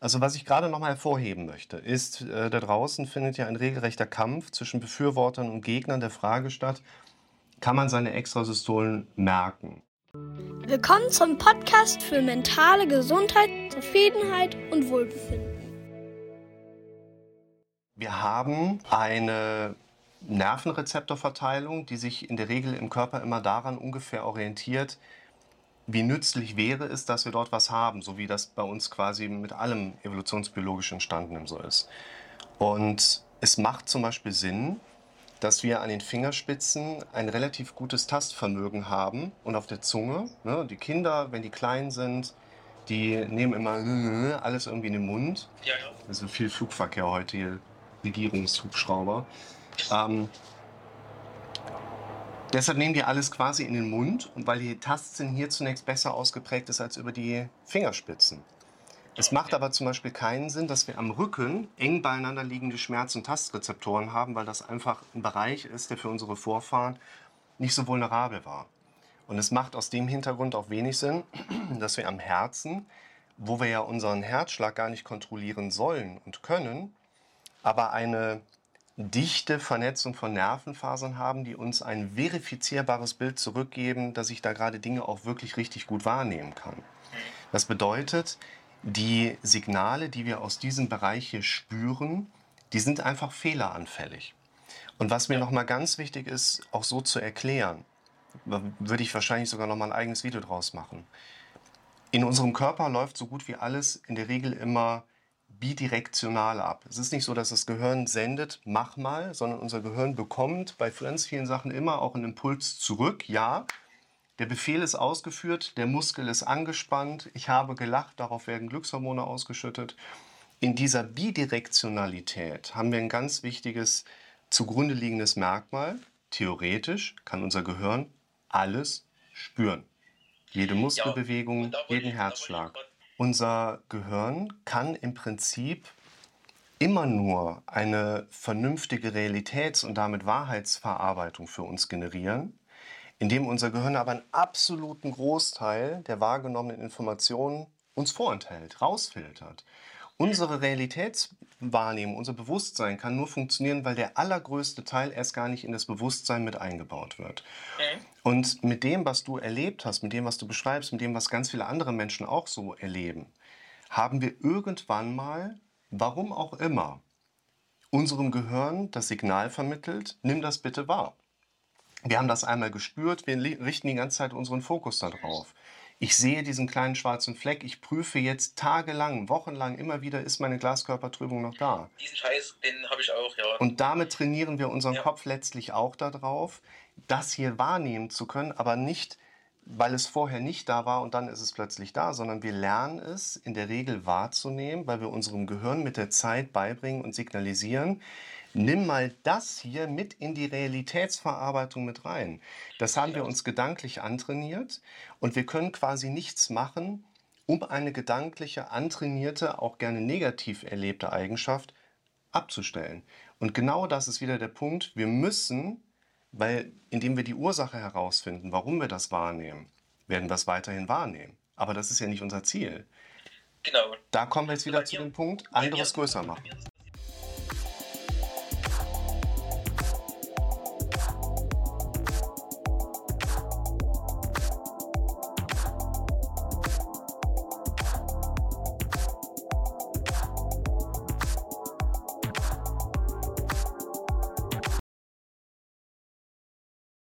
Also was ich gerade noch mal hervorheben möchte, ist, äh, da draußen findet ja ein regelrechter Kampf zwischen Befürwortern und Gegnern der Frage statt, kann man seine Extrasystolen merken? Willkommen zum Podcast für mentale Gesundheit, Zufriedenheit und Wohlbefinden. Wir haben eine Nervenrezeptorverteilung, die sich in der Regel im Körper immer daran ungefähr orientiert, wie nützlich wäre es, dass wir dort was haben, so wie das bei uns quasi mit allem evolutionsbiologisch entstandenem so ist. Und es macht zum Beispiel Sinn, dass wir an den Fingerspitzen ein relativ gutes Tastvermögen haben und auf der Zunge. Ne, die Kinder, wenn die klein sind, die nehmen immer alles irgendwie in den Mund. Ja, ja. Ist viel Flugverkehr heute hier, Regierungshubschrauber. Ähm, Deshalb nehmen die alles quasi in den Mund, weil die Tastsinn hier zunächst besser ausgeprägt ist als über die Fingerspitzen. Es macht aber zum Beispiel keinen Sinn, dass wir am Rücken eng beieinander liegende Schmerz- und Tastrezeptoren haben, weil das einfach ein Bereich ist, der für unsere Vorfahren nicht so vulnerabel war. Und es macht aus dem Hintergrund auch wenig Sinn, dass wir am Herzen, wo wir ja unseren Herzschlag gar nicht kontrollieren sollen und können, aber eine dichte Vernetzung von Nervenfasern haben, die uns ein verifizierbares Bild zurückgeben, dass ich da gerade Dinge auch wirklich richtig gut wahrnehmen kann. Das bedeutet, die Signale, die wir aus diesem Bereich hier spüren, die sind einfach fehleranfällig. Und was mir nochmal ganz wichtig ist, auch so zu erklären, würde ich wahrscheinlich sogar nochmal ein eigenes Video draus machen. In unserem Körper läuft so gut wie alles in der Regel immer bidirektional ab. Es ist nicht so, dass das Gehirn sendet, mach mal, sondern unser Gehirn bekommt bei ganz vielen Sachen immer auch einen Impuls zurück. Ja, der Befehl ist ausgeführt, der Muskel ist angespannt, ich habe gelacht, darauf werden Glückshormone ausgeschüttet. In dieser Bidirektionalität haben wir ein ganz wichtiges zugrunde liegendes Merkmal. Theoretisch kann unser Gehirn alles spüren. Jede Muskelbewegung, ja, jeden Herzschlag. Unser Gehirn kann im Prinzip immer nur eine vernünftige Realitäts- und damit Wahrheitsverarbeitung für uns generieren, indem unser Gehirn aber einen absoluten Großteil der wahrgenommenen Informationen uns vorenthält, rausfiltert. Unsere Realitätswahrnehmung, unser Bewusstsein kann nur funktionieren, weil der allergrößte Teil erst gar nicht in das Bewusstsein mit eingebaut wird. Mhm. Und mit dem, was du erlebt hast, mit dem, was du beschreibst, mit dem, was ganz viele andere Menschen auch so erleben, haben wir irgendwann mal, warum auch immer, unserem Gehirn das Signal vermittelt, nimm das bitte wahr. Wir haben das einmal gespürt, wir richten die ganze Zeit unseren Fokus darauf. Ich sehe diesen kleinen schwarzen Fleck, ich prüfe jetzt tagelang, wochenlang immer wieder, ist meine Glaskörpertrübung noch da. Diesen Scheiß, den habe ich auch, ja. Und damit trainieren wir unseren ja. Kopf letztlich auch darauf, das hier wahrnehmen zu können, aber nicht, weil es vorher nicht da war und dann ist es plötzlich da, sondern wir lernen es in der Regel wahrzunehmen, weil wir unserem Gehirn mit der Zeit beibringen und signalisieren, nimm mal das hier mit in die Realitätsverarbeitung mit rein. Das haben wir uns gedanklich antrainiert und wir können quasi nichts machen, um eine gedankliche, antrainierte, auch gerne negativ erlebte Eigenschaft abzustellen. Und genau das ist wieder der Punkt. Wir müssen, weil indem wir die Ursache herausfinden, warum wir das wahrnehmen, werden wir es weiterhin wahrnehmen. Aber das ist ja nicht unser Ziel. Genau. Da kommen wir jetzt wieder zu dem Punkt, anderes größer machen.